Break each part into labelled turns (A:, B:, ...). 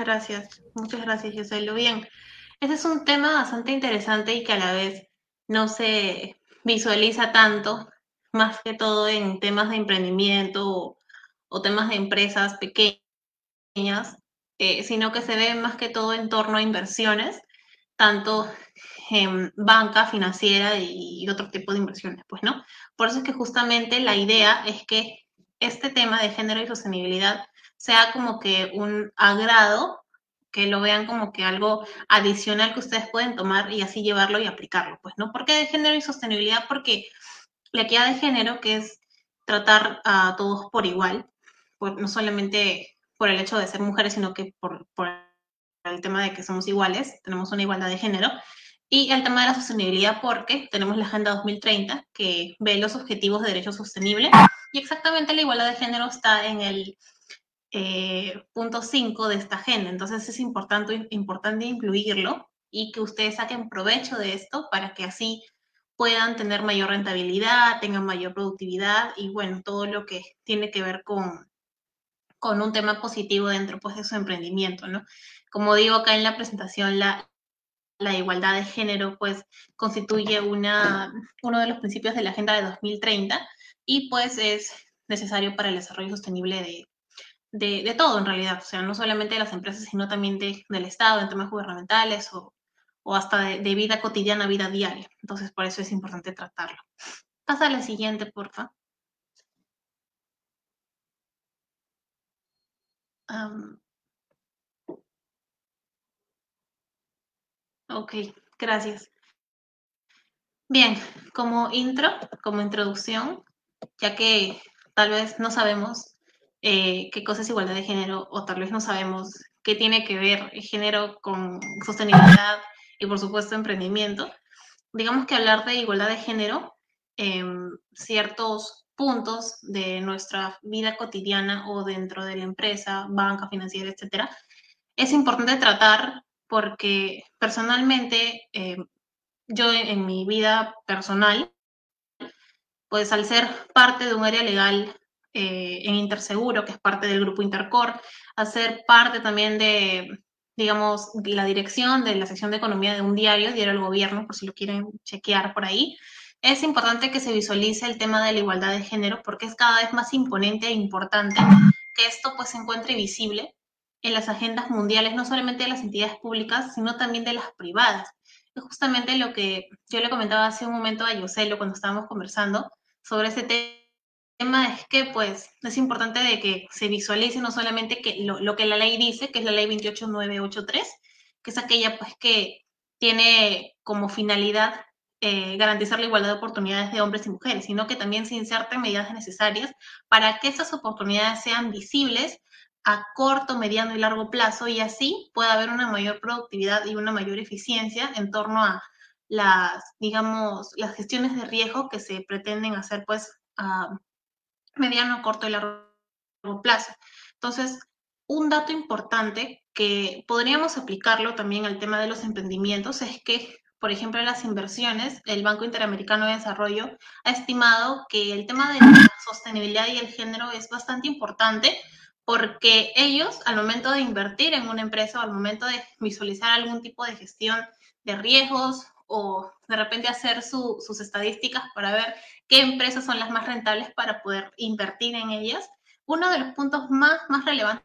A: gracias, muchas gracias, Giselo. Bien, ese es un tema bastante interesante y que a la vez no se visualiza tanto, más que todo en temas de emprendimiento o, temas de empresas pequeñas, eh, sino que se ve más que todo en torno a inversiones, tanto en banca financiera y, y otro tipo de inversiones, pues, ¿no? Por eso es que justamente la idea es que este tema de género y sostenibilidad sea como que un agrado, que lo vean como que algo adicional que ustedes pueden tomar y así llevarlo y aplicarlo, pues, ¿no? ¿Por qué de género y sostenibilidad? Porque la equidad de género, que es tratar a todos por igual, no solamente por el hecho de ser mujeres, sino que por, por el tema de que somos iguales, tenemos una igualdad de género, y el tema de la sostenibilidad porque tenemos la Agenda 2030 que ve los objetivos de derecho sostenible y exactamente la igualdad de género está en el eh, punto 5 de esta agenda. Entonces es importante, importante incluirlo y que ustedes saquen provecho de esto para que así puedan tener mayor rentabilidad, tengan mayor productividad y bueno, todo lo que tiene que ver con, con un tema positivo dentro pues, de su emprendimiento, ¿no? Como digo acá en la presentación, la, la igualdad de género pues constituye una, uno de los principios de la Agenda de 2030 y pues es necesario para el desarrollo sostenible de, de, todo en realidad, o sea, no solamente de las empresas, sino también de, del Estado, en temas gubernamentales o, o hasta de, vida cotidiana, vida diaria. Entonces, por eso es importante tratarlo. Pasa a la siguiente, porfa. ok, gracias. Bien, como intro, como introducción, ya que tal vez no sabemos eh, qué cosa es igualdad de género o tal vez no sabemos qué tiene que ver el género con sostenibilidad y por supuesto emprendimiento. Digamos que hablar de igualdad de género en ciertos puntos de nuestra vida cotidiana o dentro de la empresa, banca, financiera, etcétera, es importante tratar porque personalmente eh, yo en mi vida personal, pues al ser parte de un área legal eh, en Interseguro, que es parte del grupo Intercor, hacer parte también de, digamos, la dirección de la sección de economía de un diario, Diario del Gobierno, por si lo quieren chequear por ahí. Es importante que se visualice el tema de la igualdad de género porque es cada vez más imponente e importante que esto pues se encuentre visible en las agendas mundiales, no solamente de las entidades públicas, sino también de las privadas. Es justamente lo que yo le comentaba hace un momento a Yoselo cuando estábamos conversando sobre ese tema tema es que pues es importante de que se visualice no solamente que lo, que la ley dice, que es la ley 28983, que es aquella pues que tiene como finalidad eh, garantizar la igualdad de oportunidades de hombres y mujeres, sino que también se inserten medidas necesarias para que esas oportunidades sean visibles a corto, mediano y largo plazo y así pueda haber una mayor productividad y una mayor eficiencia en torno a las, digamos, las gestiones de riesgo que se pretenden hacer pues a, mediano, corto y largo plazo. Entonces, un dato importante que podríamos aplicarlo también al tema de los emprendimientos es que, por ejemplo, las inversiones, el Banco Interamericano de Desarrollo ha estimado que el tema de la sostenibilidad y el género es bastante importante porque ellos, al momento de invertir en una empresa o al momento de visualizar algún tipo de gestión de riesgos o de repente hacer sus estadísticas para ver qué empresas son las más rentables para poder invertir en ellas. Uno de los puntos más, más relevantes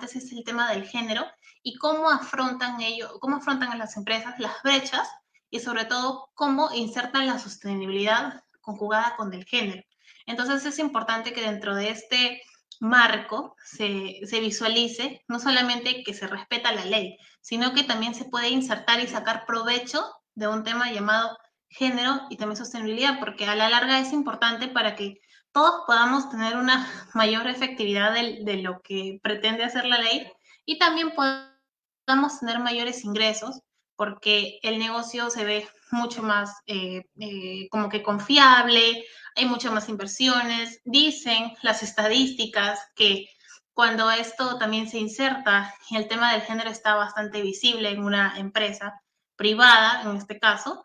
A: es el tema del género y cómo afrontan ellos, cómo afrontan a las empresas las brechas y sobre todo cómo insertan la sostenibilidad conjugada con el género. Entonces es importante que dentro de este marco se, se, visualice no solamente que se respeta la ley, sino que también se puede insertar y sacar provecho de un tema llamado género y también sostenibilidad, porque a la larga es importante para que todos podamos tener una mayor efectividad de, lo que pretende hacer la ley y también podamos tener mayores ingresos, porque el negocio se ve mucho más eh, eh, como que confiable, hay muchas más inversiones. Dicen las estadísticas que cuando esto también se inserta y el tema del género está bastante visible en una empresa, privada, en este caso,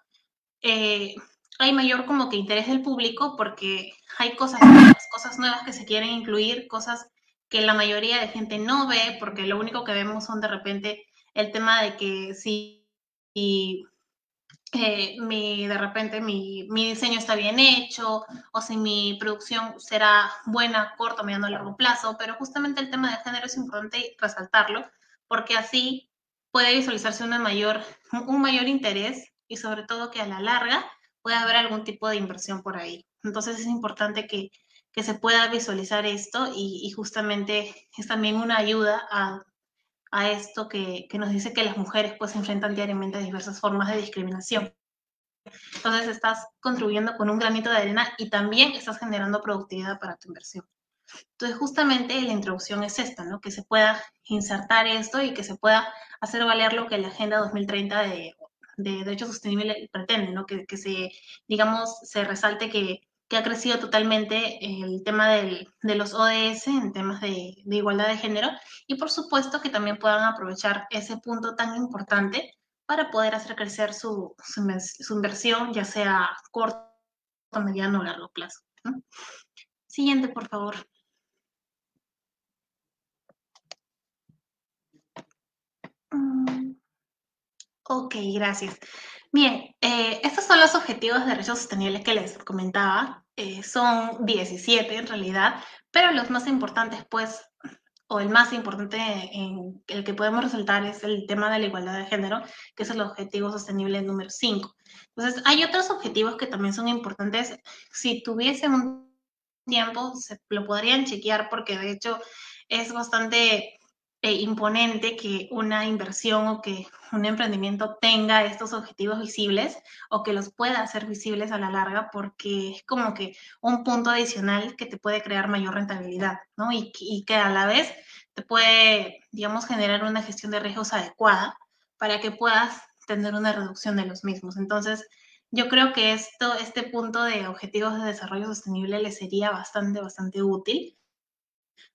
A: eh, hay mayor como que interés del público porque hay cosas nuevas, cosas nuevas que se quieren incluir, cosas que la mayoría de gente no ve, porque lo único que vemos son de repente el tema de que si eh, mi, de repente mi, mi, diseño está bien hecho o si mi producción será buena, corto, mediano, largo plazo, pero justamente el tema de género es importante resaltarlo porque así puede visualizarse una mayor, un mayor interés y sobre todo que a la larga pueda haber algún tipo de inversión por ahí. Entonces es importante que, que se pueda visualizar esto y, justamente es también una ayuda a a esto que, que, nos dice que las mujeres pues enfrentan diariamente a diversas formas de discriminación. Entonces estás contribuyendo con un granito de arena y también estás generando productividad para tu inversión. Entonces justamente la introducción es esta, ¿no? Que se pueda insertar esto y que se pueda hacer valer lo que la Agenda 2030 de, de Derecho Sostenible pretende, ¿no? Que, que se, digamos, se resalte que que ha crecido totalmente el tema del, de los ODS en temas de, de, igualdad de género y por supuesto que también puedan aprovechar ese punto tan importante para poder hacer crecer su, su, inversión, ya sea corto, mediano o largo plazo. Siguiente, por favor. Ok, gracias. Bien, eh, estos son los objetivos de desarrollo sostenible que les comentaba. Eh, son 17 en realidad, pero los más importantes, pues, o el más importante en el que podemos resaltar es el tema de la igualdad de género, que es el objetivo sostenible número 5. Entonces, hay otros objetivos que también son importantes. Si tuviesen un tiempo, se lo podrían chequear porque de hecho es bastante eh, imponente que una inversión o que un emprendimiento tenga estos objetivos visibles o que los pueda hacer visibles a la larga porque es como que un punto adicional que te puede crear mayor rentabilidad, ¿no? Y, y que a la vez te puede, digamos, generar una gestión de riesgos adecuada para que puedas tener una reducción de los mismos. Entonces, yo creo que esto, este punto de objetivos de desarrollo sostenible le sería bastante, bastante útil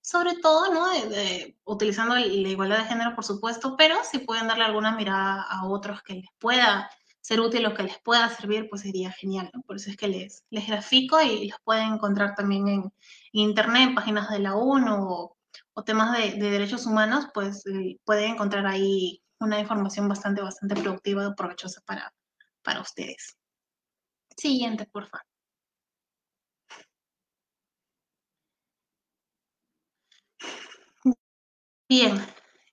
A: sobre todo, ¿no? De, utilizando la igualdad de género, por supuesto, pero si pueden darle alguna mirada a otros que les pueda ser útil o que les pueda servir, pues sería genial, ¿no? Por eso es que les, les grafico y los pueden encontrar también en, internet, en páginas de la ONU o, temas de, de, derechos humanos, pues eh, pueden encontrar ahí una información bastante, bastante productiva y provechosa para, para ustedes. Siguiente, por favor. Bien,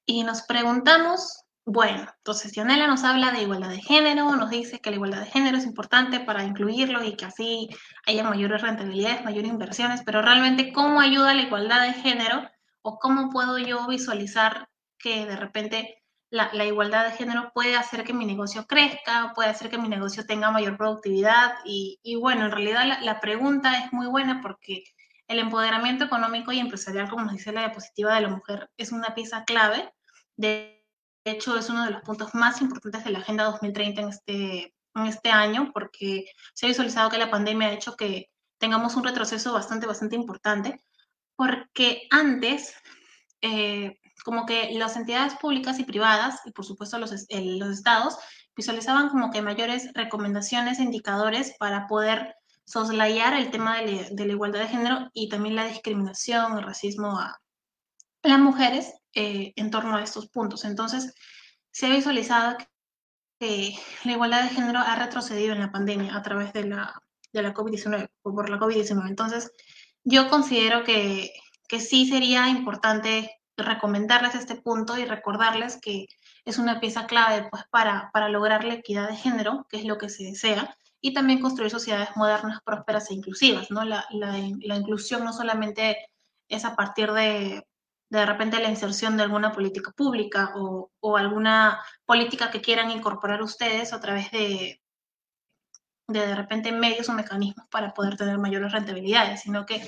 A: y nos preguntamos, bueno, entonces Dionela nos habla de igualdad de género, nos dice que la igualdad de género es importante para incluirlo y que así haya mayores rentabilidades, mayores inversiones, pero realmente, ¿cómo ayuda la igualdad de género o cómo puedo yo visualizar que de repente la, la, igualdad de género puede hacer que mi negocio crezca, puede hacer que mi negocio tenga mayor productividad y, y bueno, en realidad la, la pregunta es muy buena porque el empoderamiento económico y empresarial, como nos dice la diapositiva de la mujer, es una pieza clave. De hecho, es uno de los puntos más importantes de la Agenda 2030 en este, en este año, porque se ha visualizado que la pandemia ha hecho que tengamos un retroceso bastante, bastante importante, porque antes, eh, como que las entidades públicas y privadas, y por supuesto los, los estados, visualizaban como que mayores recomendaciones e indicadores para poder soslayar el tema de la, igualdad de género y también la discriminación, el racismo a las mujeres eh, en torno a estos puntos. Entonces, se ha visualizado que la igualdad de género ha retrocedido en la pandemia a través de la, de la COVID-19 o por la COVID-19. Entonces, yo considero que, que sí sería importante recomendarles este punto y recordarles que es una pieza clave pues, para, para lograr la equidad de género, que es lo que se desea, y también construir sociedades modernas, prósperas e inclusivas. ¿no? La, la, la inclusión no solamente es a partir de, de repente, la inserción de alguna política pública o, o alguna política que quieran incorporar ustedes a través de, de, de repente, medios o mecanismos para poder tener mayores rentabilidades, sino que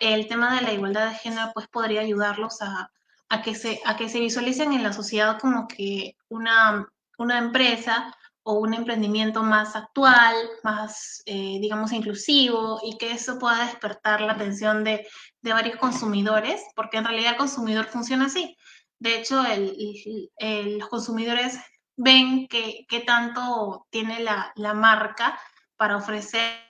A: el tema de la igualdad de género pues, podría ayudarlos a, a, que, se, a que se visualicen en la sociedad como que una, una empresa o un emprendimiento más actual, más, eh, digamos, inclusivo y que eso pueda despertar la atención de, de, varios consumidores, porque en realidad el consumidor funciona así. De hecho, el, los consumidores ven que, que tanto tiene la, la, marca para ofrecer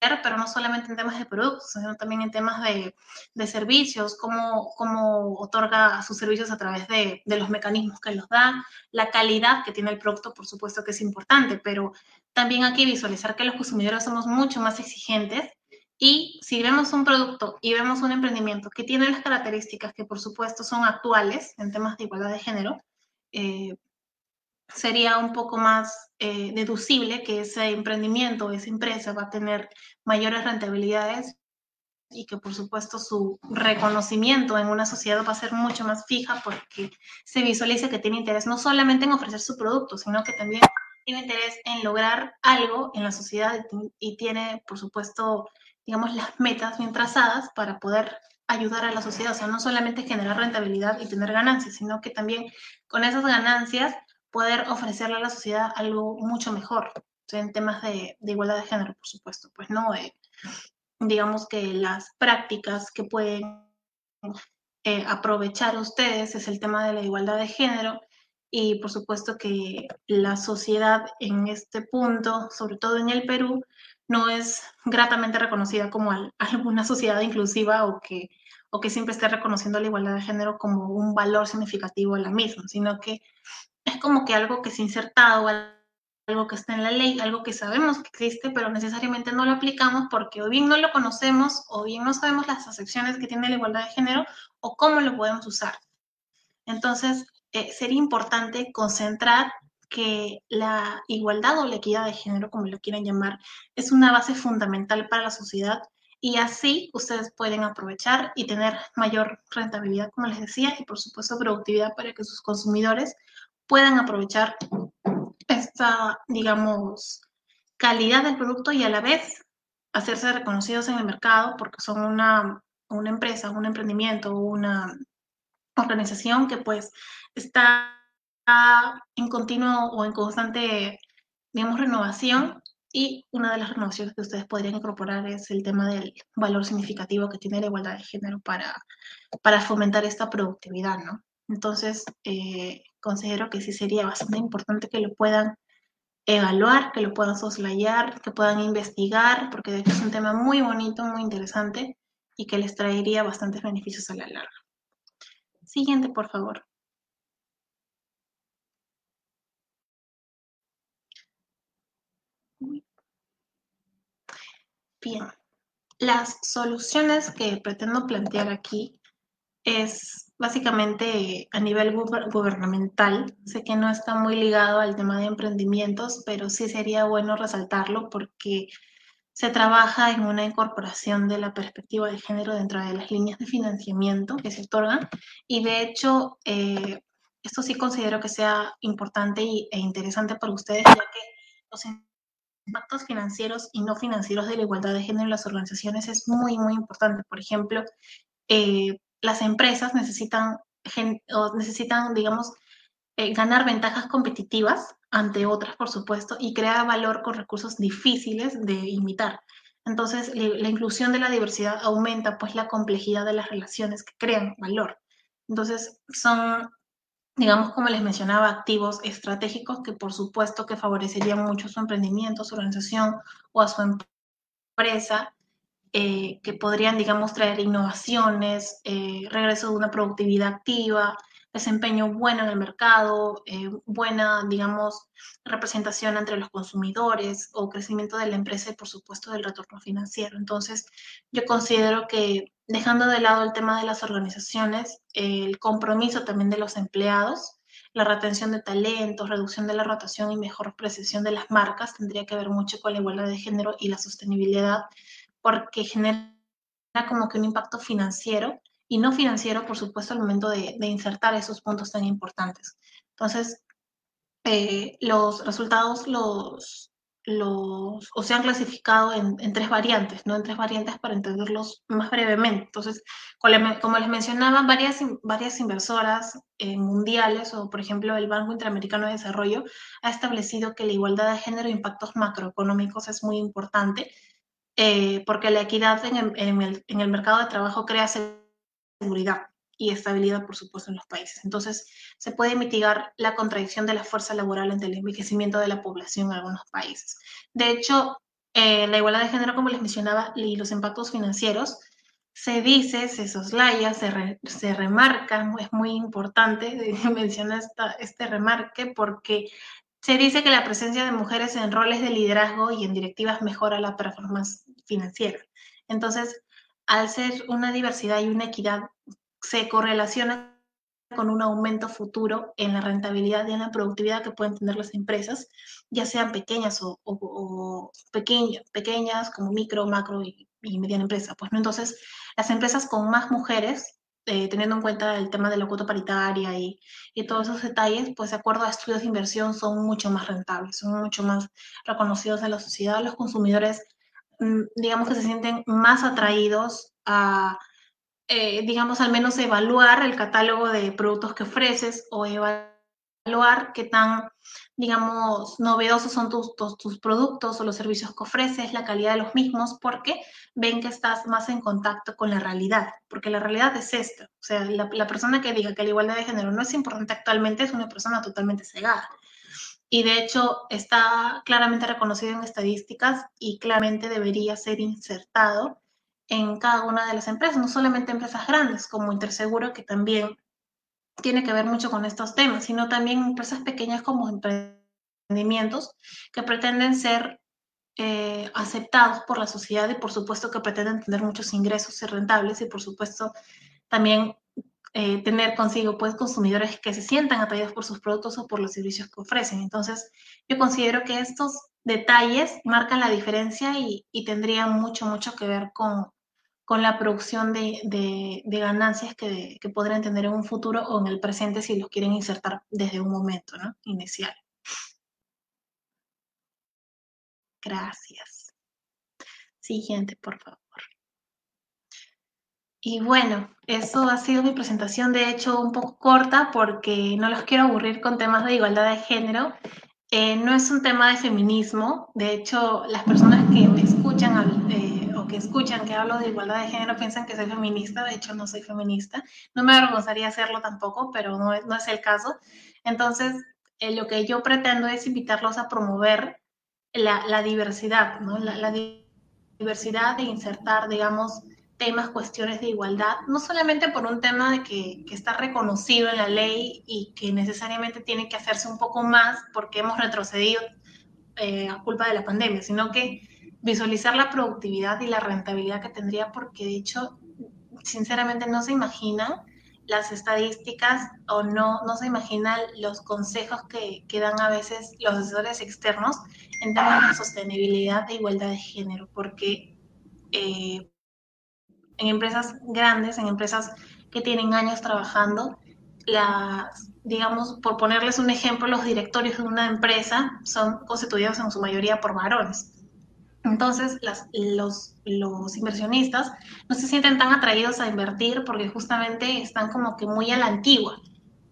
A: pero no solamente en temas de productos, sino también en temas de, de servicios, cómo, cómo, otorga sus servicios a través de, de, los mecanismos que los da, la calidad que tiene el producto, por supuesto que es importante, pero también hay que visualizar que los consumidores somos mucho más exigentes y si vemos un producto y vemos un emprendimiento que tiene las características que por supuesto son actuales en temas de igualdad de género, eh, sería un poco más eh, deducible que ese emprendimiento esa empresa va a tener mayores rentabilidades y que por supuesto su reconocimiento en una sociedad va a ser mucho más fija porque se visualiza que tiene interés no solamente en ofrecer su producto, sino que también tiene interés en lograr algo en la sociedad y tiene, por supuesto, digamos, las metas bien trazadas para poder ayudar a la sociedad. O sea, no solamente generar rentabilidad y tener ganancias, sino que también con esas ganancias poder ofrecerle a la sociedad algo mucho mejor, en temas de, igualdad de género, por supuesto, pues no, eh, digamos que las prácticas que pueden eh, aprovechar ustedes es el tema de la igualdad de género y por supuesto que la sociedad en este punto, sobre todo en el Perú, no es gratamente reconocida como alguna sociedad inclusiva o que, o que siempre esté reconociendo la igualdad de género como un valor significativo de la misma, sino que es como que algo que es insertado, algo que está en la ley, algo que sabemos que existe, pero necesariamente no lo aplicamos porque o bien no lo conocemos o bien no sabemos las acepciones que tiene la igualdad de género o cómo lo podemos usar. Entonces, eh, sería importante concentrar que la igualdad o la equidad de género, como lo quieran llamar, es una base fundamental para la sociedad y así ustedes pueden aprovechar y tener mayor rentabilidad, como les decía, y por supuesto productividad para que sus consumidores puedan aprovechar esta, digamos, calidad del producto y a la vez hacerse reconocidos en el mercado porque son una, una empresa, un emprendimiento, una organización que pues está en continuo o en constante, digamos, renovación y una de las renovaciones que ustedes podrían incorporar es el tema del valor significativo que tiene la igualdad de género para, para fomentar esta productividad, ¿no? Entonces, eh, considero que sí sería bastante importante que lo puedan evaluar, que lo puedan soslayar, que puedan investigar, porque de hecho es un tema muy bonito, muy interesante y que les traería bastantes beneficios a la larga. Siguiente, por favor. Bien, las soluciones que pretendo plantear aquí es básicamente a nivel gubernamental. Sé que no está muy ligado al tema de emprendimientos, pero sí sería bueno resaltarlo porque se trabaja en una incorporación de la perspectiva de género dentro de las líneas de financiamiento que se otorgan y de hecho eh, esto sí considero que sea importante e interesante para ustedes ya que los impactos financieros y no financieros de la igualdad de género en las organizaciones es muy, muy importante. Por ejemplo, eh, las empresas necesitan, necesitan digamos, eh, ganar ventajas competitivas ante otras, por supuesto, y crear valor con recursos difíciles de imitar. Entonces, la inclusión de la diversidad aumenta pues la complejidad de las relaciones que crean valor. Entonces, son, digamos, como les mencionaba, activos estratégicos que por supuesto que favorecerían mucho su emprendimiento, su organización o a su empresa eh, que podrían, digamos, traer innovaciones, eh, regreso de una productividad activa, desempeño bueno en el mercado, eh, buena, digamos, representación entre los consumidores o crecimiento de la empresa y, por supuesto, del retorno financiero. Entonces, yo considero que dejando de lado el tema de las organizaciones, el compromiso también de los empleados, la retención de talentos, reducción de la rotación y mejor precisión de las marcas tendría que ver mucho con la igualdad de género y la sostenibilidad porque genera como que un impacto financiero y no financiero, por supuesto, al momento de, insertar esos puntos tan importantes. Entonces, eh, los resultados los, los, o se han clasificado en, tres variantes, ¿no? En tres variantes para entenderlos más brevemente. Entonces, como les mencionaba, varias, varias inversoras eh, mundiales, o por ejemplo el Banco Interamericano de Desarrollo, ha establecido que la igualdad de género e impactos macroeconómicos es muy importante eh, porque la equidad en el, mercado de trabajo crea seguridad y estabilidad, por supuesto, en los países. Entonces, se puede mitigar la contradicción de la fuerza laboral ante el envejecimiento de la población en algunos países. De hecho, eh, la igualdad de género, como les mencionaba, y los impactos financieros, se dice, se soslaya, se, se remarca, es muy importante mencionar este remarque porque se dice que la presencia de mujeres en roles de liderazgo y en directivas mejora la performance financiera. Entonces, al ser una diversidad y una equidad, se correlaciona con un aumento futuro en la rentabilidad y en la productividad que pueden tener las empresas, ya sean pequeñas o, pequeñas, como micro, macro y, mediana empresa. Pues, ¿no? Entonces, las empresas con más mujeres, eh, teniendo en cuenta el tema de la cuota paritaria y, y, todos esos detalles, pues de acuerdo a estudios de inversión son mucho más rentables, son mucho más reconocidos en la sociedad. Los consumidores, mm, digamos que se sienten más atraídos a eh, digamos, al menos evaluar el catálogo de productos que ofreces o evaluar qué tan, digamos, novedosos son tus, tus, productos o los servicios que ofreces, la calidad de los mismos, porque ven que estás más en contacto con la realidad, porque la realidad es esta. O sea, la, la persona que diga que la igualdad de género no es importante actualmente es una persona totalmente cegada y de hecho está claramente reconocido en estadísticas y claramente debería ser insertado en cada una de las empresas, no solamente empresas grandes como Interseguro, que también tiene que ver mucho con estos temas, sino también empresas pequeñas como emprendimientos que pretenden ser eh, aceptados por la sociedad y por supuesto que pretenden tener muchos ingresos y rentables y por supuesto también eh, tener consigo pues consumidores que se sientan atraídos por sus productos o por los servicios que ofrecen. Entonces, yo considero que estos detalles marcan la diferencia y, y tendrían mucho, mucho que ver con, con la producción de, ganancias que, que, podrían tener en un futuro o en el presente si los quieren insertar desde un momento inicial. Gracias. Siguiente, por favor. Y bueno, eso ha sido mi presentación, de hecho un poco corta porque no los quiero aburrir con temas de igualdad de género. Eh, no es un tema de feminismo, de hecho las personas que me escuchan eh, que escuchan que hablo de igualdad de género piensan que soy feminista, de hecho no soy feminista, no me avergonzaría hacerlo tampoco, pero no es, no es el caso. Entonces, eh, lo que yo pretendo es invitarlos a promover la, la diversidad, ¿no? La, la, diversidad de insertar, digamos, temas, cuestiones de igualdad, no solamente por un tema de que, que está reconocido en la ley y que necesariamente tiene que hacerse un poco más porque hemos retrocedido eh, a culpa de la pandemia, sino que visualizar la productividad y la rentabilidad que tendría, porque de hecho, sinceramente no se imaginan las estadísticas o no, no se imaginan los consejos que, que dan a veces los asesores externos en temas de sostenibilidad e igualdad de género, porque eh, en empresas grandes, en empresas que tienen años trabajando, las, digamos, por ponerles un ejemplo, los directorios de una empresa son constituidos en su mayoría por varones. Entonces, los, los, inversionistas no se sienten tan atraídos a invertir porque justamente están como que muy a la antigua,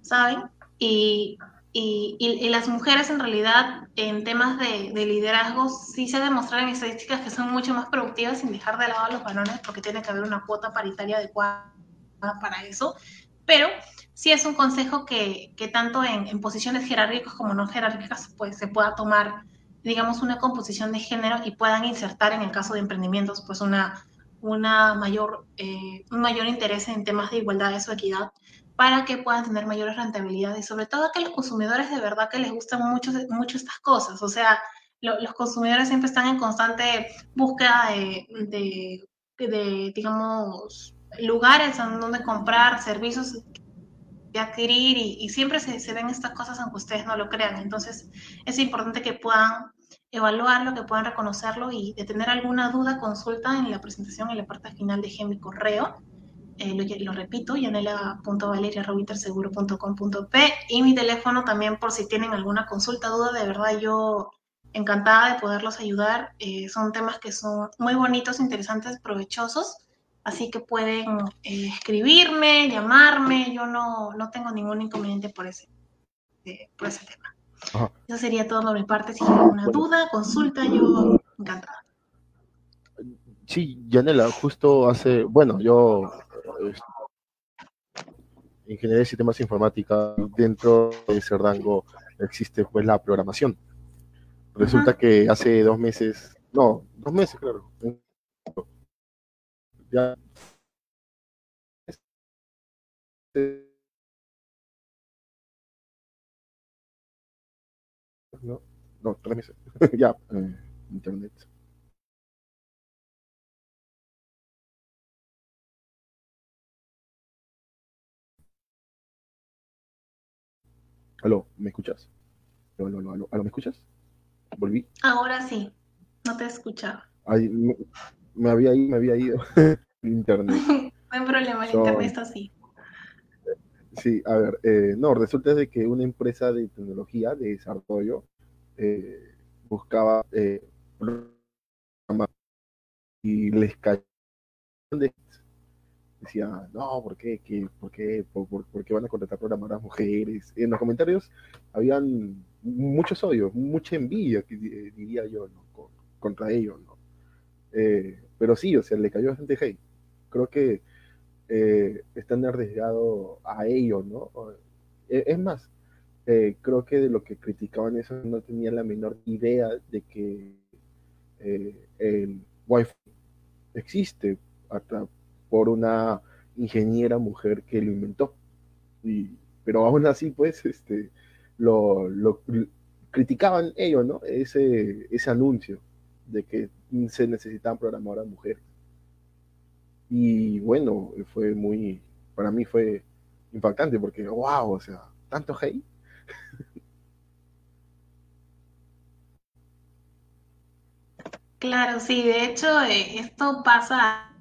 A: ¿saben? Y, y, y, las mujeres en realidad en temas de, de, liderazgo sí se demostraron en estadísticas que son mucho más productivas sin dejar de lado a los varones porque tiene que haber una cuota paritaria adecuada para eso, pero sí es un consejo que, que tanto en, en, posiciones jerárquicas como no jerárquicas pues se pueda tomar digamos, una composición de género y puedan insertar en el caso de emprendimientos, pues una, una mayor, eh, un mayor interés en temas de igualdad y equidad para que puedan tener mayores rentabilidades y sobre todo que los consumidores de verdad que les gustan mucho, mucho estas cosas. O sea, lo, los consumidores siempre están en constante búsqueda de, de, de digamos, lugares donde comprar servicios de adquirir y, siempre se, se, ven estas cosas aunque ustedes no lo crean. Entonces es importante que puedan evaluarlo, que puedan reconocerlo y de tener alguna duda, consulta en la presentación, en la parte final de mi correo. Eh, lo, lo, repito, yanela.valeriarobinterseguro.com.p y mi teléfono también por si tienen alguna consulta, duda, de verdad yo encantada de poderlos ayudar. Eh, son temas que son muy bonitos, interesantes, provechosos, así que pueden eh, escribirme, llamarme, yo no, no tengo ningún inconveniente por ese, eh, por ese tema. Eso sería todo por mi parte. Si hay alguna duda, consulta, yo encantada.
B: Sí, Yanela, justo hace, bueno, yo ingeniería de sistemas informática, dentro de ese rango existe pues la programación. Resulta que hace dos meses, No, dos meses, claro. Ya. No, no, ya, eh, internet. Aló, ¿me escuchas? Aló, aló, aló, aló, ¿me escuchas? ¿Volví?
A: Ahora sí, no te escuchaba.
B: Ay, me, me había ido, me había ido. internet.
A: no hay problema, el internet está así.
B: Sí, a ver, eh, no, resulta de que una empresa de tecnología, de desarrollo, eh, buscaba eh, programas y les cayó de decía, no, ¿por qué? ¿Qué- por, qué? ¿Por, por- por qué van a contratar programadoras mujeres? En los comentarios habían muchos odios, mucha envidia, que, di- diría yo, ¿no? Con- contra ellos, ¿no? Eh, pero sí, o sea, le cayó bastante hate. Creo que eh, están arriesgados a ellos, ¿no? Eh, Es más, eh, creo que de lo que criticaban eso no tenían la menor idea de que eh, el Wi-Fi existe hasta por una ingeniera mujer que lo inventó. Y, pero aún así, pues, este, lo, lo criticaban ellos, ¿no? Ese, ese anuncio de que se necesitaban programadoras mujeres. Y bueno, fue muy, para mí fue impactante porque, wow, o sea, tanto hate.
A: Claro, sí, de hecho, eh, esto pasa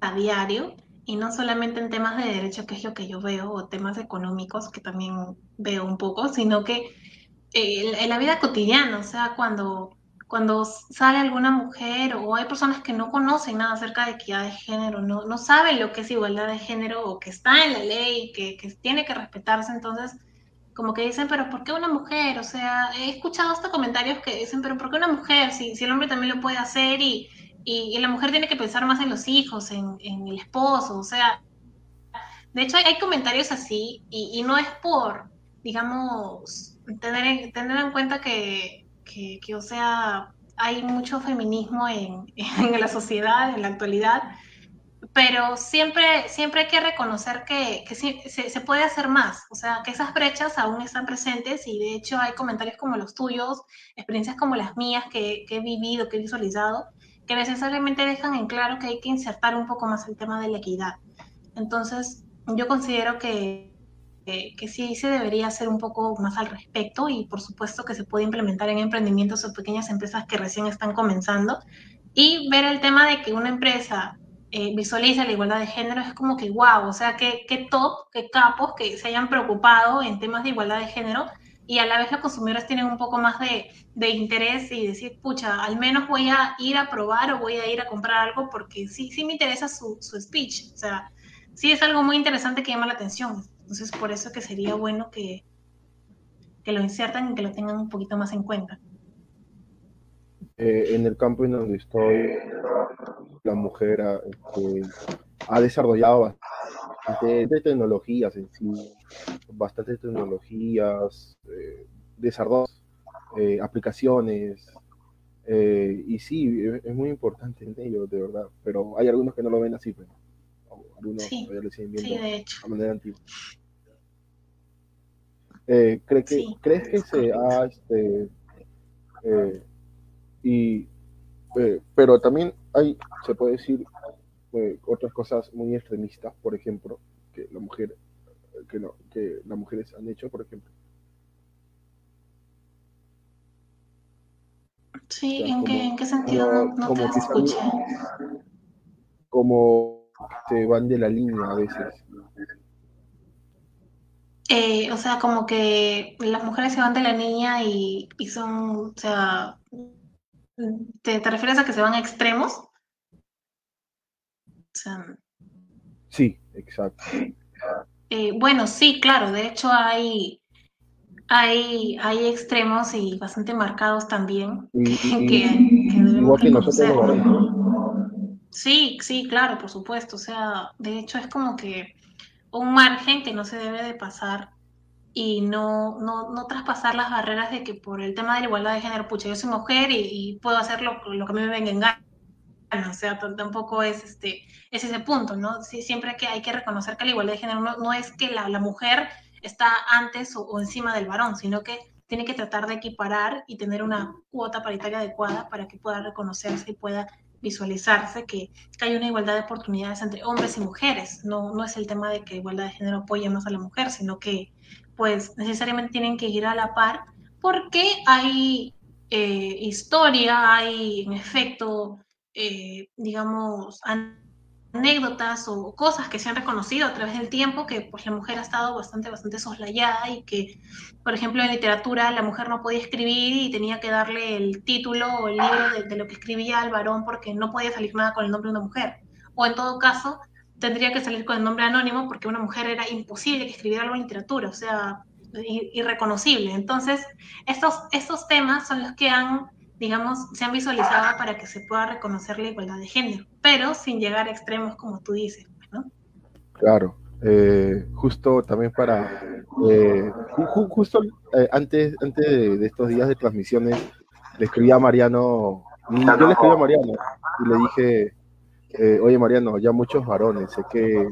A: a diario y no solamente en temas de derecho, que es lo que yo veo, o temas económicos, que también veo un poco, sino que eh, en, en la vida cotidiana, o sea, cuando, cuando sale alguna mujer o hay personas que no conocen nada acerca de equidad de género, no, no saben lo que es igualdad de género o que está en la ley, que, que tiene que respetarse, entonces como que dicen, pero ¿por qué una mujer? O sea, he escuchado hasta comentarios que dicen, pero ¿por qué una mujer? Si, si el hombre también lo puede hacer y, y, la mujer tiene que pensar más en los hijos, en, en, el esposo, o sea, de hecho hay, comentarios así y, y, no es por, digamos, tener en, tener en cuenta que, que, o sea, hay mucho feminismo en, en la sociedad, en la actualidad, pero siempre, siempre hay que reconocer que, que se, puede hacer más, o sea, que esas brechas aún están presentes y de hecho hay comentarios como los tuyos, experiencias como las mías que he vivido, que he visualizado, que necesariamente dejan en claro que hay que insertar un poco más el tema de la equidad. Entonces, yo considero que, que, que, sí se debería hacer un poco más al respecto y por supuesto que se puede implementar en emprendimientos o pequeñas empresas que recién están comenzando. Y ver el tema de que una empresa eh, visualiza la igualdad de género es como que wow, o sea, qué, qué top, qué capos que se hayan preocupado en temas de igualdad de género y a la vez los consumidores tienen un poco más de, de, interés y decir, pucha, al menos voy a ir a probar o voy a ir a comprar algo porque sí, sí me interesa su, su speech, o sea, sí es algo muy interesante que llama la atención, entonces por eso que sería bueno que, que lo insertan y que lo tengan un poquito más en cuenta.
B: Eh, en el campo en donde estoy, la mujer ha, este, desarrollado bastante de tecnologías en sí, bastantes tecnologías, eh, eh, aplicaciones, eh, y sí, es, es, muy importante en ello, de verdad, pero hay algunos que no lo ven así, pero algunos
A: sí,
B: todavía lo siguen viendo
A: sí, de hecho.
B: a manera antigua. Eh, ¿cree que,
A: Sí.
B: ¿Crees que se ha, este, eh, y, eh, pero también hay, se puede decir, eh, otras cosas muy extremistas, por ejemplo, que la mujer, que no, que las mujeres han hecho, por ejemplo.
A: Sí,
B: O sea,
A: ¿en, qué,
B: como-
A: ¿en qué sentido no, no te escuché?
B: Como se van de la línea a veces.
A: Eh, o sea, como que las mujeres se van de la niña y, y son, o sea, ¿te, ¿te refieres a que se van a extremos? O sea,
B: Sí, exacto.
A: eh, bueno, sí, claro, de hecho hay, hay, hay extremos y bastante marcados también
B: Y,
A: que,
B: y-
A: que- que debemos
B: igual que nosotros
A: reconocer.
B: los varones.
A: Sí, sí, claro, por supuesto. O sea, de hecho es como que un margen que no se debe de pasar y no, no, no, traspasar las barreras de que por el tema de la igualdad de género, pucha, yo soy mujer y, puedo hacer lo, lo, que a mí me venga en gana. O sea, tampoco es, este, es ese punto, ¿no? Sí, siempre que hay que reconocer que la igualdad de género no, es que la, la, mujer está antes o, o, encima del varón, sino que tiene que tratar de equiparar y tener una cuota paritaria adecuada para que pueda reconocerse y pueda visualizarse que, hay una igualdad de oportunidades entre hombres y mujeres. No, no es el tema de que igualdad de género apoye más a la mujer, sino que pues necesariamente tienen que ir a la par porque hay eh, historia, hay en efecto, eh, digamos, anécdotas o cosas que se han reconocido a través del tiempo que pues la mujer ha estado bastante, bastante soslayada y que, por ejemplo, en literatura la mujer no podía escribir y tenía que darle el título o el libro de, lo que escribía al varón porque no podía salir nada con el nombre de una mujer. O en todo caso, tendría que salir con el nombre anónimo porque una mujer era imposible que escribiera algo en literatura, o sea, irreconocible. Entonces, estos, estos temas son los que han digamos, se han visualizado para que se pueda reconocer la igualdad de género, pero sin llegar a extremos como tú dices, ¿no?
B: Claro, eh, justo también para, eh, justo eh, antes, antes de, estos días de transmisiones, le escribí a Mariano, yo le escribí a Mariano y le dije, oye Mariano, ya muchos varones, sé que,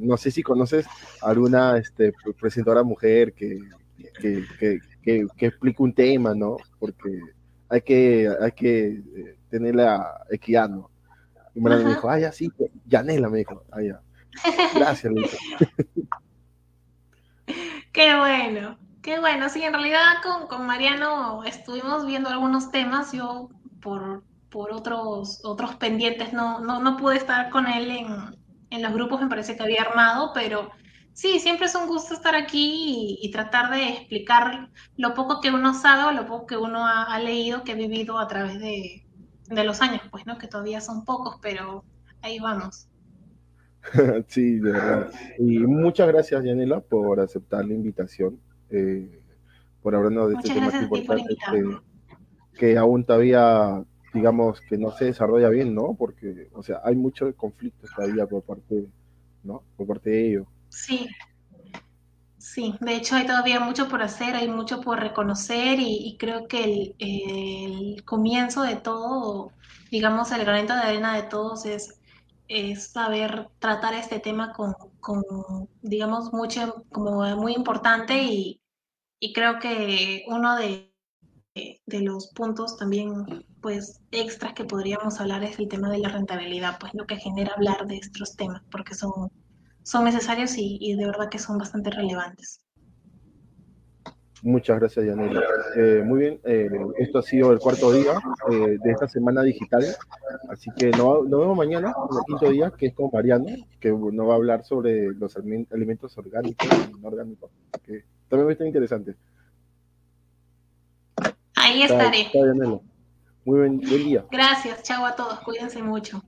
B: no sé si conoces alguna este, presentadora mujer que, que, que, que explique un tema, ¿no? Porque hay que, hay que eh, tener la equidad, ¿no? Y me dijo, ah, ya sí, Yanela me dijo, ah, ya. Gracias,
A: Qué bueno, qué bueno. Sí, en realidad con, con, Mariano estuvimos viendo algunos temas. Yo por, por otros, otros pendientes no, no, no pude estar con él en, en los grupos, me parece que había armado, pero Sí, siempre es un gusto estar aquí y, tratar de explicar lo poco que uno sabe o lo poco que uno ha, leído, que ha vivido a través de, los años, pues, ¿no? Que todavía son pocos, pero ahí vamos.
B: sí, de verdad. Y muchas gracias, Yanela, por aceptar la invitación, eh, por hablarnos de este tema importante que, que, aún todavía, digamos, que no se desarrolla bien, ¿no? Porque, o sea, hay muchos conflictos todavía por parte, ¿no? Por parte de ellos.
A: Sí, sí, de hecho hay todavía mucho por hacer, hay mucho por reconocer y, creo que el, comienzo de todo, digamos, el granito de arena de todos es, es saber tratar este tema con, digamos, mucho, como muy importante y, creo que uno de, de los puntos también pues extras que podríamos hablar es el tema de la rentabilidad, pues lo que genera hablar de estos temas, porque son son necesarios y, de verdad que son bastante relevantes.
B: Muchas gracias, Yanela. Eh, muy bien, eh, esto ha sido el cuarto día eh, de esta semana digital, así que nos, vemos mañana, en el quinto día, que es con Mariano, que nos va a hablar sobre los alimentos orgánicos y no orgánicos, que también va a estar interesante.
A: Ahí estaré.
B: Muy buen, buen día.
A: Gracias, chao a todos, cuídense mucho.